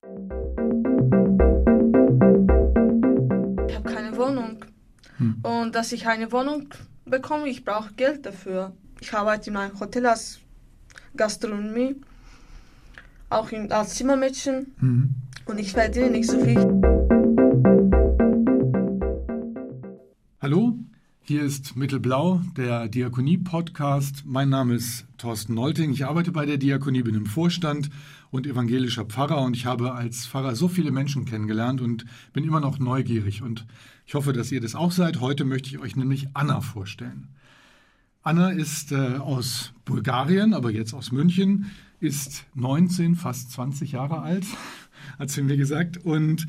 Ich habe keine Wohnung. Hm. Und dass ich eine Wohnung bekomme, ich brauche Geld dafür. Ich arbeite in einem Hotel als Gastronomie, auch in, als Zimmermädchen. Mhm. Und ich verdiene nicht so viel. Hallo, hier ist Mittelblau, der Diakonie-Podcast. Mein Name ist Thorsten Nolting. Ich arbeite bei der Diakonie, bin im Vorstand und evangelischer Pfarrer und ich habe als Pfarrer so viele Menschen kennengelernt und bin immer noch neugierig und ich hoffe, dass ihr das auch seid. Heute möchte ich euch nämlich Anna vorstellen. Anna ist äh, aus Bulgarien, aber jetzt aus München, ist 19, fast 20 Jahre alt, hat sie mir gesagt, und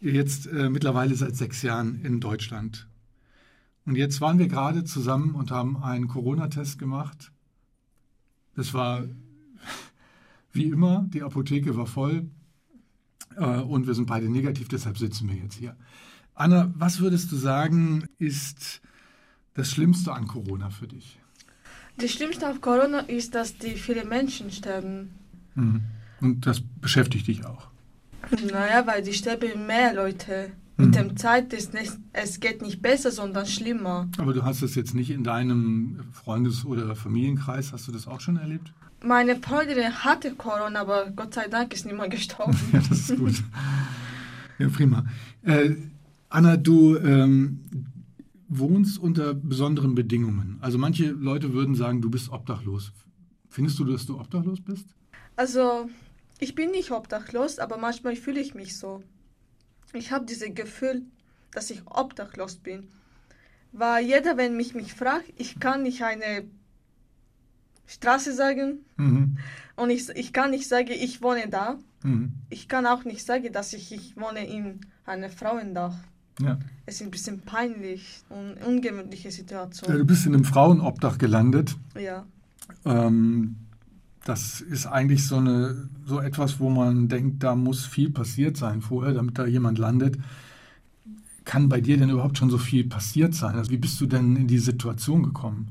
jetzt äh, mittlerweile seit sechs Jahren in Deutschland und jetzt waren wir gerade zusammen und haben einen Corona-Test gemacht. Das war wie immer, die Apotheke war voll äh, und wir sind beide negativ, deshalb sitzen wir jetzt hier. Anna, was würdest du sagen, ist das Schlimmste an Corona für dich? Das Schlimmste an Corona ist, dass die viele Menschen sterben. Mhm. Und das beschäftigt dich auch? Naja, weil die sterben mehr Leute. Mit mhm. der Zeit ist nicht, es geht nicht besser, sondern schlimmer. Aber du hast das jetzt nicht in deinem Freundes- oder Familienkreis, hast du das auch schon erlebt? Meine Freundin hatte Corona, aber Gott sei Dank ist niemand gestorben. ja, das ist gut. Ja, prima. Äh, Anna, du ähm, wohnst unter besonderen Bedingungen. Also manche Leute würden sagen, du bist obdachlos. Findest du, dass du obdachlos bist? Also, ich bin nicht obdachlos, aber manchmal fühle ich mich so. Ich habe dieses Gefühl, dass ich obdachlos bin. Weil jeder, wenn mich mich fragt, ich kann nicht eine Straße sagen mhm. und ich, ich kann nicht sagen, ich wohne da. Mhm. Ich kann auch nicht sagen, dass ich, ich wohne in einem Frauendach. Ja. Es ist ein bisschen peinlich und ungewöhnliche Situation. Ja, du bist in einem Frauenobdach gelandet. Ja. Ähm, das ist eigentlich so, eine, so etwas, wo man denkt, da muss viel passiert sein vorher, damit da jemand landet. Kann bei dir denn überhaupt schon so viel passiert sein? Also wie bist du denn in die Situation gekommen?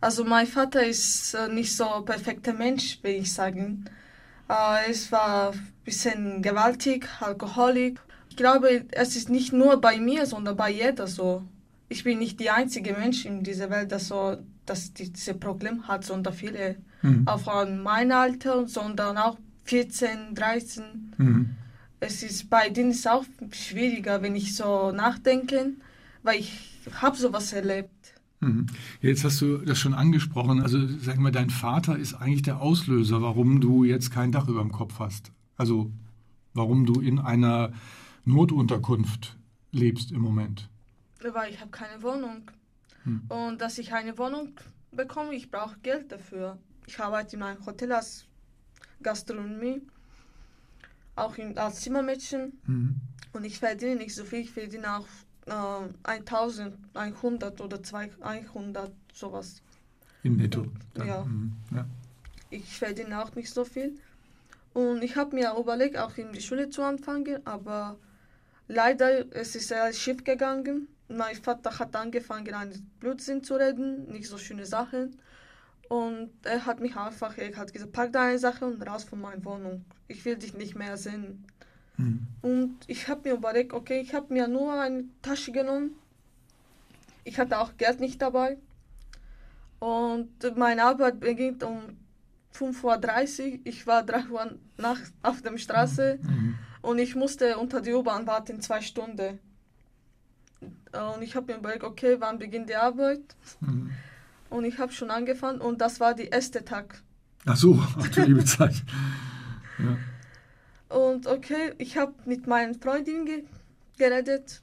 Also mein Vater ist äh, nicht so ein perfekter Mensch, will ich sagen. Äh, es war ein bisschen gewaltig, Alkoholik. Ich glaube, es ist nicht nur bei mir, sondern bei jeder so. Ich bin nicht die einzige Mensch in dieser Welt, der so dass dieses Problem hat, sondern viele mhm. auch von meinem Alter, sondern auch 14, 13. Mhm. Es ist bei denen ist auch schwieriger, wenn ich so nachdenke, weil ich habe sowas erlebt. Mhm. Jetzt hast du das schon angesprochen. Also sag mal, dein Vater ist eigentlich der Auslöser, warum du jetzt kein Dach über dem Kopf hast. Also warum du in einer Notunterkunft lebst im Moment. Weil ich habe keine Wohnung. Hm. Und dass ich eine Wohnung bekomme, ich brauche Geld dafür. Ich arbeite in einem Hotel als Gastronomie, auch in, als Zimmermädchen. Mhm. Und ich verdiene nicht so viel, ich verdiene auch äh, 1100 oder 200, sowas. Im Netto? Ja. Mhm. ja. Ich verdiene auch nicht so viel. Und ich habe mir überlegt, auch in die Schule zu anfangen, aber leider es ist es schief gegangen mein Vater hat angefangen, einen Blutsinn zu reden, nicht so schöne Sachen. Und er hat mich einfach, er hat gesagt, pack deine Sache und raus von meiner Wohnung. Ich will dich nicht mehr sehen. Mhm. Und ich habe mir überlegt, okay, ich habe mir nur eine Tasche genommen. Ich hatte auch Geld nicht dabei. Und meine Arbeit beginnt um 5.30 Uhr. Ich war 3 Uhr nachts auf der Straße mhm. und ich musste unter die U-Bahn warten, zwei Stunden. Und ich habe mir überlegt, okay, wann beginnt die Arbeit? Mhm. Und ich habe schon angefangen und das war der erste Tag. Ach so, ach du liebe Zeit. Ja. Und okay, ich habe mit meinen Freundinnen ge geredet.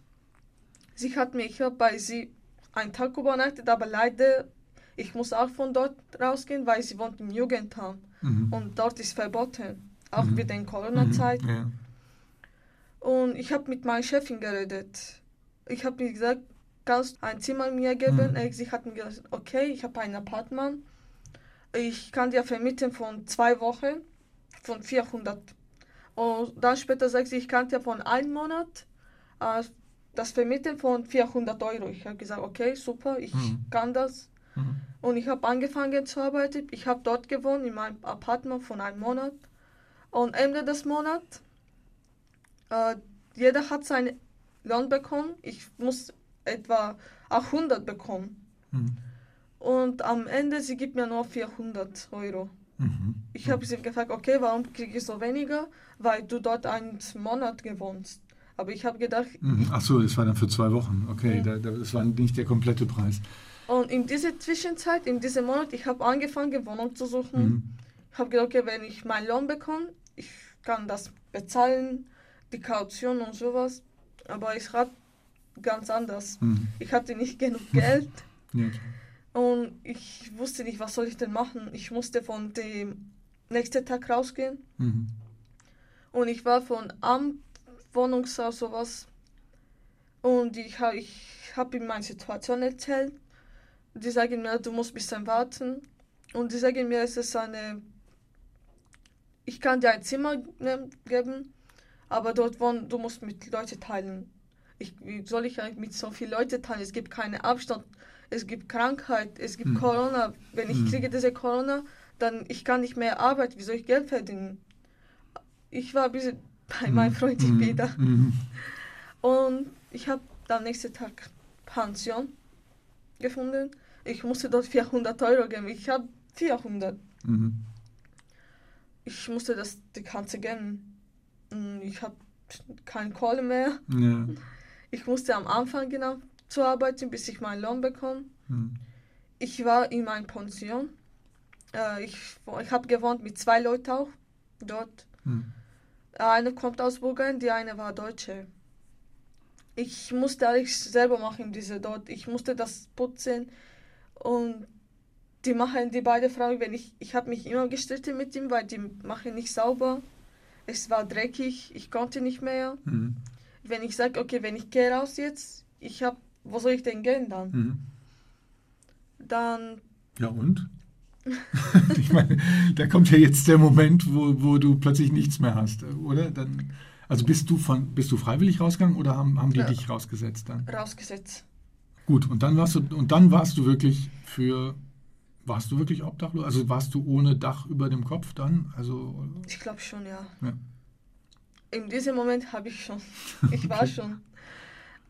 Sie hat mir, ich habe bei sie einen Tag übernachtet, aber leider, ich muss auch von dort rausgehen, weil sie wohnt im Jugendheim. Mhm. Und dort ist verboten, auch mhm. wegen Corona-Zeit. Mhm. Ja. Und ich habe mit meiner Chefin geredet ich habe mir gesagt, kannst du ein Zimmer mir geben? Mhm. Sie hat mir gesagt, okay, ich habe ein Apartment. Ich kann dir vermieten von zwei Wochen von 400. Und dann später sagt sie, ich kann dir von einem Monat äh, das vermieten von 400 Euro. Ich habe gesagt, okay, super, ich mhm. kann das. Mhm. Und ich habe angefangen zu arbeiten. Ich habe dort gewohnt, in meinem Apartment von einem Monat. Und Ende des Monats Äh, jeder hat seinen Lohn bekommen. Ich muss etwa 800 bekommen. Mhm. Und am Ende, sie gibt mir nur 400 Euro. Mhm. Ich habe sie gefragt, okay, warum kriege ich so weniger? Weil du dort einen Monat gewohnst. Aber ich habe gedacht... Mhm. Ach so, das war dann für zwei Wochen. Okay, ja. das war nicht der komplette Preis. Und in dieser Zwischenzeit, in diesem Monat, ich habe angefangen, Wohnung zu suchen. Mhm. Ich habe gedacht, okay, wenn ich meinen Lohn bekomme, ich kann das bezahlen, die Kaution und sowas. Aber es hat ganz anders. Mhm. Ich hatte nicht genug Geld. ja, und ich wusste nicht, was soll ich denn machen. Ich musste von dem nächsten Tag rausgehen. Mhm. Und ich war von Amt, Wohnungshaus, sowas. Und ich, ich habe ihm meine Situation erzählt. Die sagen mir, du musst ein bisschen warten. Und die sagen mir, es ist eine. Ich kann dir ein Zimmer geben, aber dort wohnen, du musst mit Leuten teilen. Ich, wie soll ich eigentlich mit so vielen Leuten teilen? Es gibt keinen Abstand es gibt Krankheit, es gibt mhm. Corona. Wenn ich mhm. kriege diese Corona, dann ich kann nicht mehr arbeiten. Wie soll ich Geld verdienen? Ich war ein bisschen bei mhm. meinem Freund mhm. wieder. Mhm. Und ich habe am nächsten Tag Pension gefunden. Ich musste dort 400 Euro geben. Ich habe 400. Mhm. Ich musste das die ganze geben. Ich habe keine Kohle mehr. Ja. Ich musste am Anfang genau zu arbeiten, bis ich meinen Lohn bekomme. Hm. Ich war in meiner Pension. Äh, ich ich habe gewohnt mit zwei Leuten auch dort. Hm. Eine kommt aus Bulgarien, die eine war Deutsche. Ich musste alles selber machen, diese dort. Ich musste das putzen und die machen die beiden Frauen, wenn ich, ich habe mich immer gestritten mit ihm, weil die machen nicht sauber. Es war dreckig, ich konnte nicht mehr. Mhm. Wenn ich sage, okay, wenn ich gehe raus jetzt, ich habe wo soll ich denn gehen dann? Mhm. Dann. Ja und? ich meine, da kommt ja jetzt der Moment, wo, wo du plötzlich nichts mehr hast, oder? Dann, also bist du von bist du freiwillig rausgegangen oder haben, haben die ja. dich rausgesetzt dann? Rausgesetzt. Gut, und dann warst du und dann warst du wirklich für warst du wirklich obdachlos? Also warst du ohne Dach über dem Kopf dann? Also Ich glaube schon, ja. ja. In diesem Moment habe ich schon. Ich okay. war schon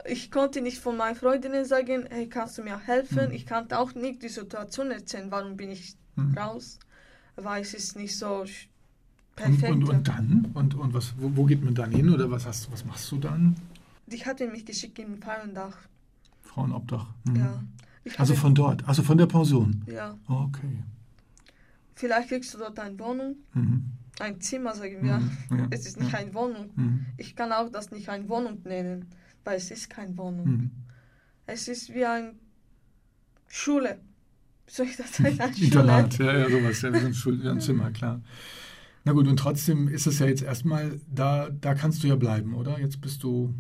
ich konnte nicht von meinen Freundinnen sagen, hey, kannst du mir helfen? Mhm. Ich kannte auch nicht die Situation erzählen, warum bin ich mhm. raus, weil es ist nicht so perfekt. Und, und, und dann? Und, und was, wo, wo, geht man dann hin oder was, hast, was machst du dann? Die hatten mich geschickt in Frauendach. Frauenobdach? Mhm. Ja. Also von dort, also von der Pension? Ja. Okay. Vielleicht kriegst du dort eine Wohnung, mhm. ein Zimmer, sagen wir. Mhm. Ja. Es ist nicht ja. eine Wohnung. Mhm. Ich kann auch das nicht eine Wohnung nennen weil es ist keine Wohnung. Mhm. Es ist wie eine Schule. Soll ich das sagen? Internat, ja, ja, sowas, ja, wie ein, Schul ein Zimmer, klar. Na gut, und trotzdem ist es ja jetzt erstmal, da, da kannst du ja bleiben, oder? Jetzt bist du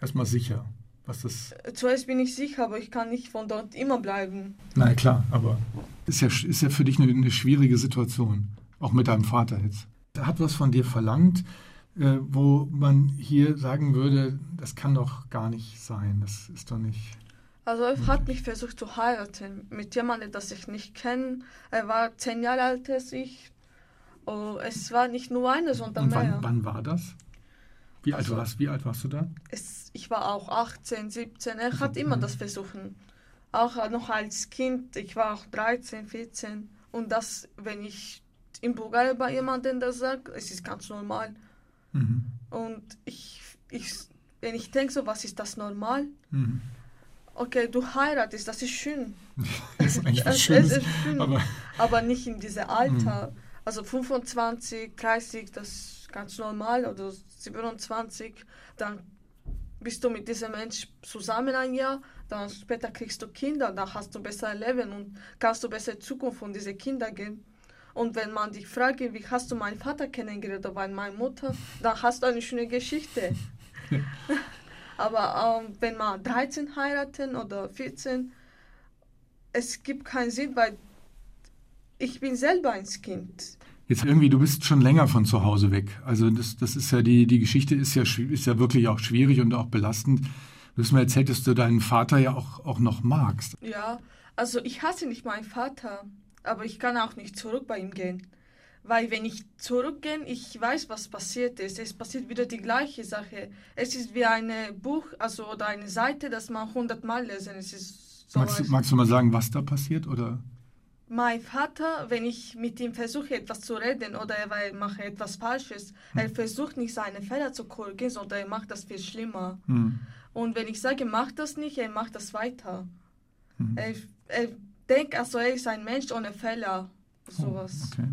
erstmal sicher, was das. Äh, zuerst bin ich sicher, aber ich kann nicht von dort immer bleiben. Na klar, aber ist ja, ist ja für dich eine, eine schwierige Situation, auch mit deinem Vater jetzt. Er hat was von dir verlangt, äh, wo man hier sagen würde, das kann doch gar nicht sein, das ist doch nicht. Also er hat mich versucht zu heiraten mit jemandem, das ich nicht kenne. Er war zehn Jahre alt als ich. Oh, es war nicht nur eine, sondern Und wann, mehr. Wann war das? Wie, also, alt warst, wie alt warst du da? Es, ich war auch 18, 17. Er also, hat immer das versucht. Auch noch als Kind. Ich war auch 13, 14. Und das, wenn ich in Bulgarien bei jemandem das sage, es ist ganz normal. Mhm. Und ich, ich, wenn ich denke so, was ist das normal? Mhm. Okay, du heiratest, das ist schön. das ist eigentlich was Schönes, es ist schön, aber, aber nicht in diesem Alter. Mhm. Also 25, 30, das ist ganz normal, oder 27, dann bist du mit diesem Mensch zusammen ein Jahr, dann später kriegst du Kinder, dann hast du besser Leben und kannst du besser Zukunft von diesen Kindern geben. Und wenn man dich fragt, wie hast du meinen Vater kennengelernt oder meine Mutter, dann hast du eine schöne Geschichte. Aber ähm, wenn man 13 heiraten oder 14, es gibt keinen Sinn, weil ich bin selber ein Kind. Jetzt irgendwie, du bist schon länger von zu Hause weg. Also das, das ist ja die, die Geschichte ist ja, ist ja wirklich auch schwierig und auch belastend. Du hast mir erzählt, dass du deinen Vater ja auch, auch noch magst. Ja, also ich hasse nicht meinen Vater aber ich kann auch nicht zurück bei ihm gehen, Weil wenn ich zurückgehe, ich weiß, was passiert ist. Es passiert wieder die gleiche Sache. Es ist wie ein Buch, also oder eine Seite, das man hundertmal lesen. Es ist so magst, magst, du mal sagen, was da passiert? Oder? Mein Vater, wenn ich mit ihm versuche, etwas zu reden oder er mache etwas Falsches, hm. er versucht nicht seine Fehler zu korrigieren, sondern er macht das viel schlimmer. Hm. Und wenn ich sage, mach das nicht, er macht das weiter. Hm. Er, er denkt, also er ist ein Mensch ohne Fehler. Oh, sowas. Oh, okay.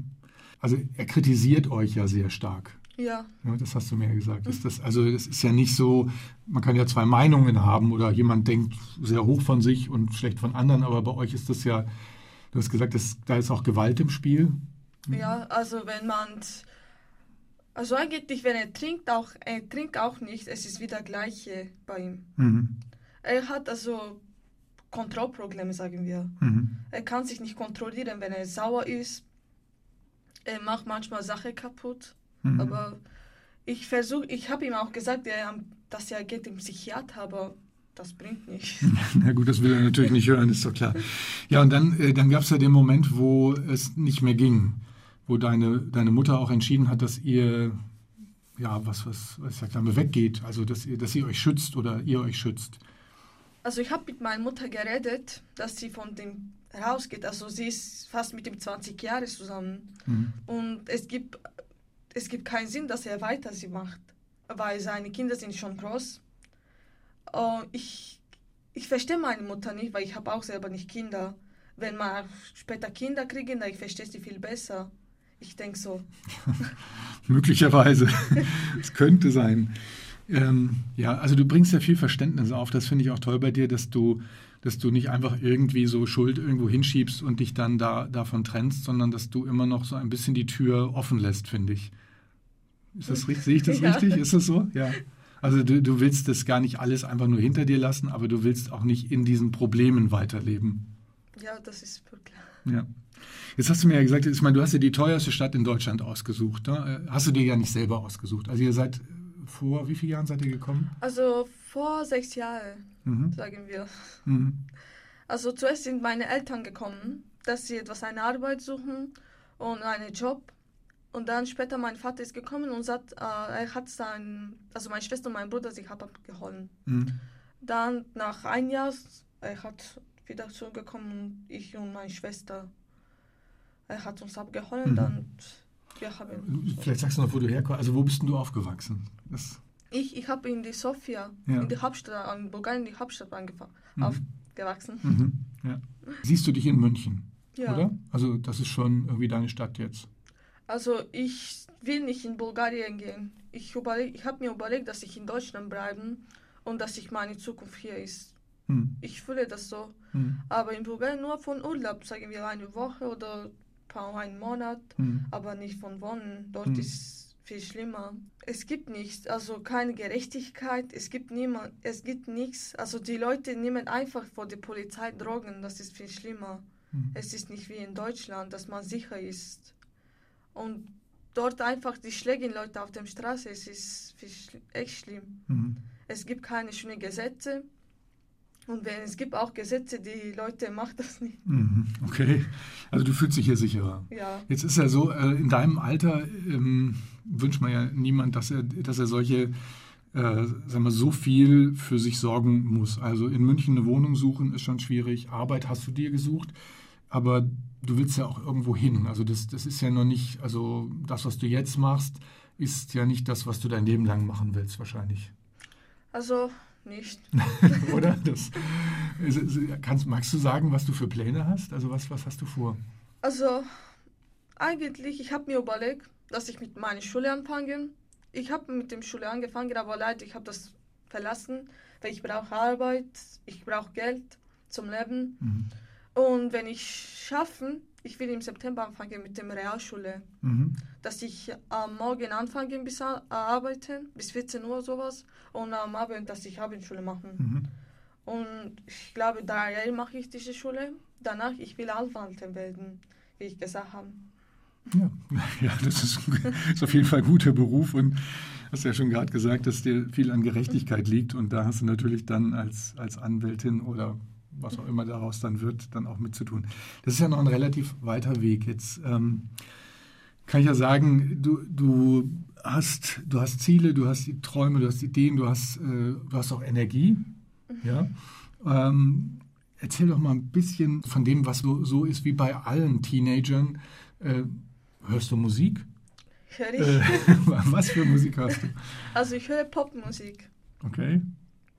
Also er kritisiert euch ja sehr stark. Ja. ja. Das hast du mir ja gesagt. Ist das, also es ist ja nicht so, man kann ja zwei Meinungen haben oder jemand denkt sehr hoch von sich und schlecht von anderen, aber bei euch ist das ja, du hast gesagt, das, da ist auch Gewalt im Spiel. Ja, also wenn man, also eigentlich, wenn er trinkt, auch, er trinkt auch nicht, es ist wieder gleiche bei ihm. Mhm. Er hat also Kontrollprobleme, sagen wir. Mhm. Er kann sich nicht kontrollieren, wenn er sauer ist er macht manchmal Sachen kaputt. Mhm. Aber ich versuche, ich habe ihm auch gesagt, dass er geht im Psychiater, aber das bringt nichts. Na gut, das will er natürlich nicht hören, ist doch klar. Ja, und dann, äh, dann gab es ja den Moment, wo es nicht mehr ging, wo deine, deine Mutter auch entschieden hat, dass ihr, ja, was, was, was ich sag, weggeht, also dass ihr, dass sie euch schützt oder ihr euch schützt. Also ich habe mit meiner Mutter geredet, dass sie von dem rausgeht. Also sie ist fast mit ihm 20 Jahre zusammen. Mhm. Und es gibt, es gibt keinen Sinn, dass er weiter sie macht, weil seine Kinder sind schon groß. Uh, ich, ich verstehe meine Mutter nicht, weil ich habe auch selber nicht Kinder. Wenn man später Kinder kriegen, dann ich verstehe sie viel besser. Ich denke so. Möglicherweise. Es könnte sein. Ähm, ja, also du bringst ja viel Verständnis auf. Das finde ich auch toll bei dir, dass du dass du nicht einfach irgendwie so Schuld irgendwo hinschiebst und dich dann da, davon trennst, sondern dass du immer noch so ein bisschen die Tür offen lässt, finde ich. Ist das richtig? Sehe ich das ja. richtig? Ist das so? Ja. Also du, du willst das gar nicht alles einfach nur hinter dir lassen, aber du willst auch nicht in diesen Problemen weiterleben. Ja, das ist voll klar. Ja. Jetzt hast du mir ja gesagt, ich meine, du hast dir die teuerste Stadt in Deutschland ausgesucht. Ne? Hast du dir ja nicht selber ausgesucht. Also ihr seid vor wie vielen Jahren seid ihr gekommen? Also vor sechs Jahren, mhm. sagen wir. Mhm. Also zuerst sind meine Eltern gekommen, dass sie etwas eine Arbeit suchen und einen Job. Und dann später mein Vater ist gekommen und sagt, äh, er hat sein, also meine Schwester und mein Bruder sich abgeholt. Mhm. Dann nach einem Jahr, er hat wieder zugekommen, ich und meine Schwester, er hat uns abgeholt. Mhm. Dann wir haben. Vielleicht sagst du noch, wo du herkommst. Also wo bist du aufgewachsen? Das ich, ich habe in die Sofia, ja. in die Hauptstadt, in Bulgarien, die Hauptstadt angefangen, mhm. aufgewachsen. Mhm. Ja. Siehst du dich in München? Ja. Oder? Also das ist schon irgendwie deine Stadt jetzt. Also ich will nicht in Bulgarien gehen. Ich, ich habe mir überlegt, dass ich in Deutschland bleiben und dass ich meine Zukunft hier ist. Hm. Ich fühle das so. Hm. Aber in Bulgarien nur von Urlaub, sagen wir eine Woche oder einen Monat, hm. aber nicht von Wohnen. Dort hm. ist viel schlimmer. Es gibt nichts, also keine Gerechtigkeit, es gibt niemand, es gibt nichts. Also die Leute nehmen einfach vor der Polizei Drogen, das ist viel schlimmer. Mhm. Es ist nicht wie in Deutschland, dass man sicher ist. Und dort einfach die schlägen Leute auf der Straße, es ist echt schlimm. Mhm. Es gibt keine schönen Gesetze. Und wenn, es gibt auch Gesetze, die Leute machen das nicht. Mhm, okay, also du fühlst dich hier sicherer. Ja. Jetzt ist ja so, äh, in deinem Alter ähm, wünscht man ja niemand, dass er, dass er solche, äh, sagen wir, so viel für sich sorgen muss. Also in München eine Wohnung suchen ist schon schwierig. Arbeit hast du dir gesucht, aber du willst ja auch irgendwo hin. Also das, das ist ja noch nicht, also das, was du jetzt machst, ist ja nicht das, was du dein Leben lang machen willst, wahrscheinlich. Also nicht. Oder? Das, kannst, magst du sagen, was du für Pläne hast? Also was, was hast du vor? Also eigentlich, ich habe mir überlegt, dass ich mit meiner Schule anfange. Ich habe mit dem Schule angefangen, aber leider, ich habe das verlassen, weil ich brauche Arbeit, ich brauche Geld zum Leben. Mhm. Und wenn ich schaffen, ich will im September anfangen mit der Realschule, mhm. dass ich am Morgen anfange bis arbeiten, bis 14 Uhr sowas, und am Abend, dass ich Abendschule machen. Mhm. Und ich glaube, drei Jahre mache ich diese Schule. Danach, ich will Anwalt werden, wie ich gesagt habe. Ja, ja das ist, ist auf jeden Fall ein guter Beruf und hast ja schon gerade gesagt, dass dir viel an Gerechtigkeit liegt und da hast du natürlich dann als, als Anwältin oder was auch immer daraus dann wird, dann auch mitzutun. Das ist ja noch ein relativ weiter Weg. Jetzt ähm, kann ich ja sagen, du, du, hast, du hast Ziele, du hast die Träume, du hast Ideen, du hast, äh, du hast auch Energie. Mhm. Ja? Ähm, erzähl doch mal ein bisschen von dem, was so, so ist wie bei allen Teenagern. Äh, hörst du Musik? Hör ich. Äh, was für Musik hörst du? Also ich höre Popmusik. Okay.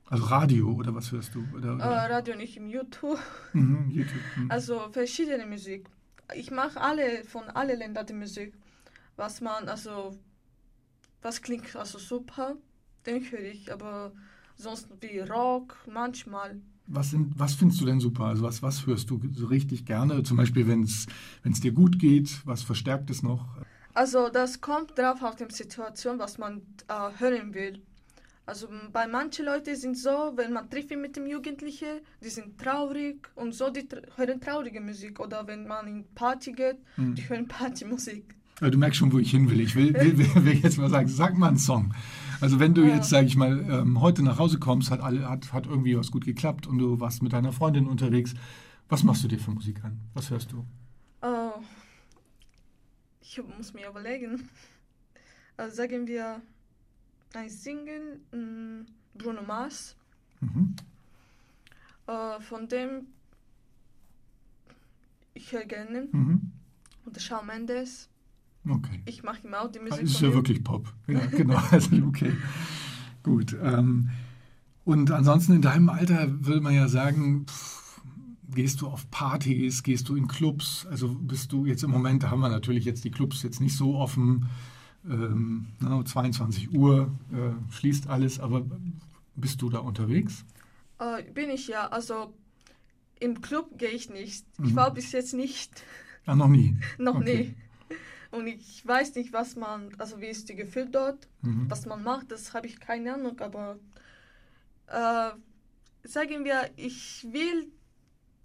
Also Radio oder was hörst du? Oder, oder? Uh, Radio nicht im YouTube. Mhm, YouTube. Mhm. Also verschiedene Musik. Ich mache alle von allen Ländern die Musik. Was man, also, was klingt also super, den höre ich, aber sonst wie Rock manchmal. Was, sind, was findest du denn super? Also was, was hörst du so richtig gerne? Zum Beispiel, wenn es dir gut geht, was verstärkt es noch? Also das kommt drauf auf die Situation, was man äh, hören will. Also bei manchen Leuten sind so, wenn man trifft mit dem Jugendlichen, die sind traurig und so, die hören traurige Musik. Oder wenn man in Party geht, mhm. die hören Partymusik. Ja, du merkst schon, wo ich hin will. Ich will, will, will, will jetzt mal sagen, sag mal einen Song. Also wenn du ja. jetzt, sage ich mal, ähm, heute nach Hause kommst, hat, alle, hat, hat irgendwie was gut geklappt und du warst mit deiner Freundin unterwegs. Was machst du dir für Musik an? Was hörst du? Oh, ich muss mir überlegen. Also sagen wir ein Single, mm, Bruno Mars. Mhm. Äh, von dem ich höre gerne. Mhm. Und Shawn Mendes. Okay. Ich mache ihm auch die Musik. Das ist ja ihm. wirklich Pop. Ja, genau. also, okay. Gut. Ähm, und ansonsten in deinem Alter würde man ja sagen, pff, gehst du auf Partys, gehst du in Clubs? Also bist du jetzt im Moment, da haben wir natürlich jetzt die Clubs jetzt nicht so offen ähm, 22 Uhr äh, schließt alles, aber bist du da unterwegs? Äh, bin ich ja, also im Club gehe ich nicht. Mhm. Ich war bis jetzt nicht. Ah, noch nie? noch okay. nie. Und ich weiß nicht, was man, also wie ist die Gefühl dort, mhm. was man macht, das habe ich keine Ahnung, aber äh, sagen wir, ich will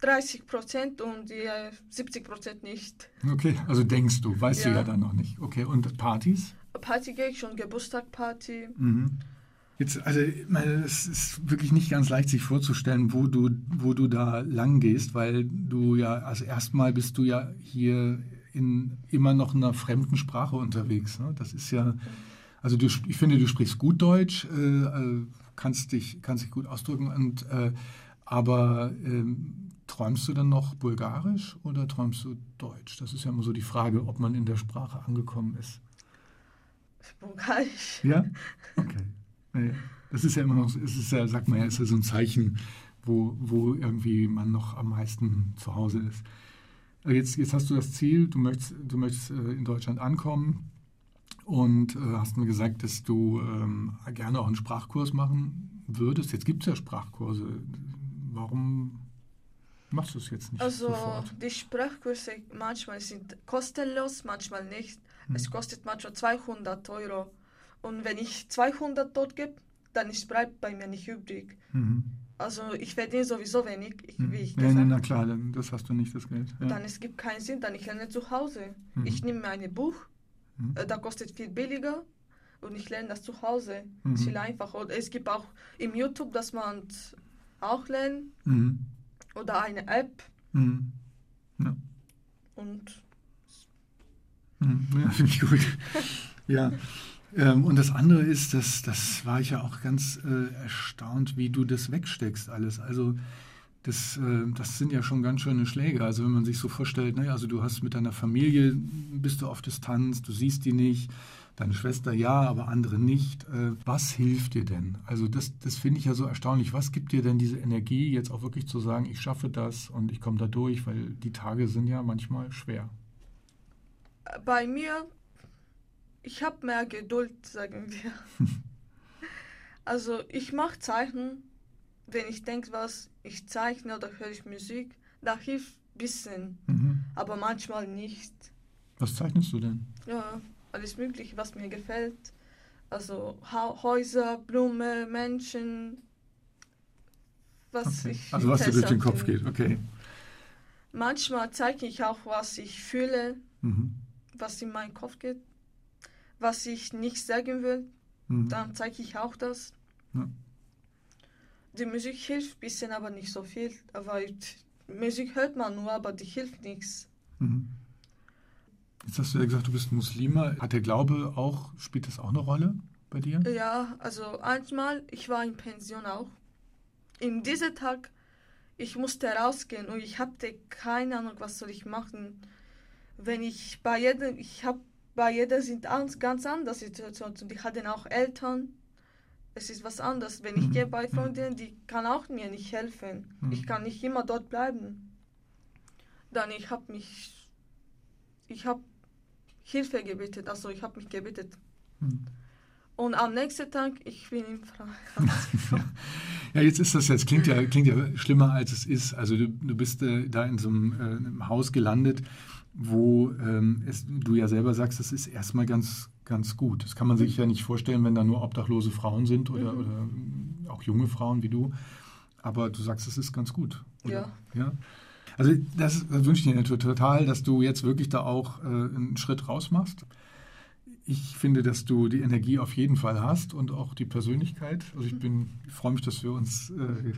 30 Prozent und die 70 Prozent nicht. Okay, also denkst du, weißt ja. du ja dann noch nicht. Okay, und Partys? Party gehe ich schon, Geburtstagparty. Mhm. Jetzt, also, es ist wirklich nicht ganz leicht, sich vorzustellen, wo du, wo du da lang gehst, weil du ja, also erstmal bist du ja hier in immer noch einer fremden Sprache unterwegs. Ne? Das ist ja, also du, ich finde, du sprichst gut Deutsch, äh, äh kannst, dich, kannst dich gut ausdrücken, und, äh, aber ähm, Träumst du dann noch Bulgarisch oder träumst du Deutsch? Das ist ja immer so die Frage, ob man in der Sprache angekommen ist. Bulgarisch. Ja? Okay. Das ist ja immer noch, es ist ja, sagt man ja, ist ja so ein Zeichen, wo, wo irgendwie man noch am meisten zu Hause ist. Jetzt, jetzt hast du das Ziel, du möchtest, du möchtest äh, in Deutschland ankommen und äh, hast mir gesagt, dass du ähm, gerne auch einen Sprachkurs machen würdest. Jetzt gibt es ja Sprachkurse. Warum machst du es jetzt nicht also, sofort? die Sprachkurse manchmal sind kostenlos, manchmal nicht. Hm. Es kostet manchmal 200 Euro. Und wenn ich 200 dort gebe, dann ist bleibt bei mir nicht übrig. Mhm. Also ich verdiene sowieso wenig, ich, mhm. wie ich ja, na klar, dann, das hast du nicht, das Geld. Ja. Dann es gibt keinen Sinn, dann ich lerne zu Hause. Mhm. Ich nehme mir ein Buch, mhm. äh, da kostet viel billiger und ich lerne das zu Hause. Mhm. Viel einfacher. Und es gibt auch im YouTube, dass man auch lernt. Oder eine App. Mhm. Ja. Und. Mhm. Ja, finde ich gut. ja. Ähm, und das andere ist, dass, das war ich ja auch ganz äh, erstaunt, wie du das wegsteckst alles. Also das, äh, das sind ja schon ganz schöne Schläge. Also wenn man sich so vorstellt, ne, also du hast mit deiner Familie, bist du auf Distanz, du siehst die nicht, deine Schwester ja, aber andere nicht. Äh, was hilft dir denn? Also das, das finde ich ja so erstaunlich. Was gibt dir denn diese Energie, jetzt auch wirklich zu sagen, ich schaffe das und ich komme da durch, weil die Tage sind ja manchmal schwer. Bei mir, ich habe mehr Geduld, sagen wir. also ich mache Zeichen, wenn ich denke, was ich zeichne oder höre ich Musik, da hilft ein bisschen, mhm. aber manchmal nicht. Was zeichnest du denn? Ja, alles Mögliche, was mir gefällt. Also ha Häuser, Blumen, Menschen, was okay. ich. Also was dir durch den Kopf geht, okay. Manchmal zeige ich auch, was ich fühle, mhm. was in meinen Kopf geht, was ich nicht sagen will. Mhm. Dann zeige ich auch das. Ja. Die Musik hilft ein bisschen, aber nicht so viel. Aber Musik hört man nur, aber die hilft nichts. Mhm. Jetzt hast du ja gesagt, du bist Muslima. Hat der Glaube auch, spielt das auch eine Rolle bei dir? Ja, also einmal, ich war in Pension auch. In diesem Tag, ich musste rausgehen und ich hatte keine Ahnung, was soll ich machen. Wenn ich bei jedem, ich habe bei jeder sind ganz anders Situationen. Die hatten auch Eltern. Es ist was anderes. Wenn ich mhm. gehe bei mhm. Freundinnen, die kann auch mir nicht helfen. Mhm. Ich kann nicht immer dort bleiben. Dann ich habe mich, ich habe Hilfe gebetet, also ich habe mich gebetet. Mhm. Und am nächsten Tag, ich bin in Frankreich. ja, jetzt ist das jetzt, klingt ja, klingt ja schlimmer als es ist. Also du, du bist äh, da in so einem, äh, einem Haus gelandet, wo ähm, es, du ja selber sagst, das ist erstmal ganz, ganz gut. Das kann man sich ja nicht vorstellen, wenn da nur obdachlose Frauen sind oder, mhm. oder auch junge Frauen wie du. Aber du sagst, es ist ganz gut. Oder? Ja. ja. Also das, das wünsche ich dir total, dass du jetzt wirklich da auch äh, einen Schritt raus machst. Ich finde, dass du die Energie auf jeden Fall hast und auch die Persönlichkeit. Also ich bin, ich freue mich, dass wir uns äh,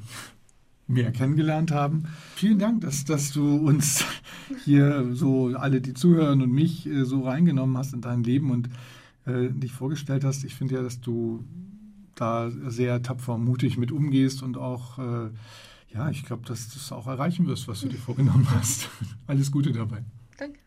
mehr kennengelernt haben. Vielen Dank, dass, dass du uns hier so alle, die zuhören und mich äh, so reingenommen hast in dein Leben und äh, dich vorgestellt hast. Ich finde ja, dass du da sehr tapfer und mutig mit umgehst und auch, äh, ja, ich glaube, dass du es auch erreichen wirst, was du dir vorgenommen hast. Alles Gute dabei. Danke.